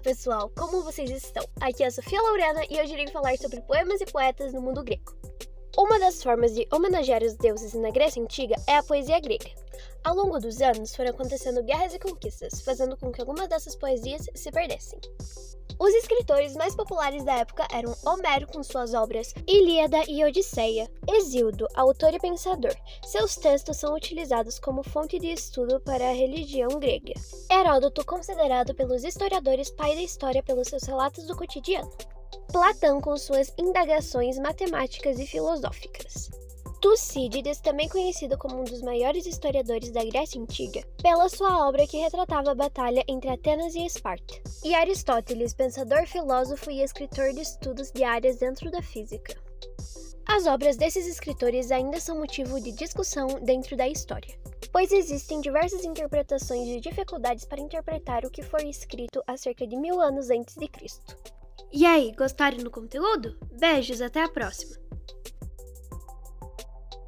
pessoal, como vocês estão? Aqui é a Sofia Laurena e hoje irei falar sobre poemas e poetas no mundo grego. Uma das formas de homenagear os deuses na Grécia Antiga é a poesia grega. Ao longo dos anos foram acontecendo guerras e conquistas, fazendo com que algumas dessas poesias se perdessem. Os escritores mais populares da época eram Homero com suas obras Ilíada e Odisseia, Exildo, autor e pensador. Seus textos são utilizados como fonte de estudo para a religião grega. Heródoto, considerado pelos historiadores pai da história pelos seus relatos do cotidiano. Platão com suas indagações matemáticas e filosóficas. Tucídides, também conhecido como um dos maiores historiadores da Grécia Antiga, pela sua obra que retratava a batalha entre Atenas e Esparta. E Aristóteles, pensador, filósofo e escritor de estudos de áreas dentro da física. As obras desses escritores ainda são motivo de discussão dentro da história, pois existem diversas interpretações de dificuldades para interpretar o que foi escrito há cerca de mil anos antes de Cristo. E aí, gostaram do conteúdo? Beijos, até a próxima!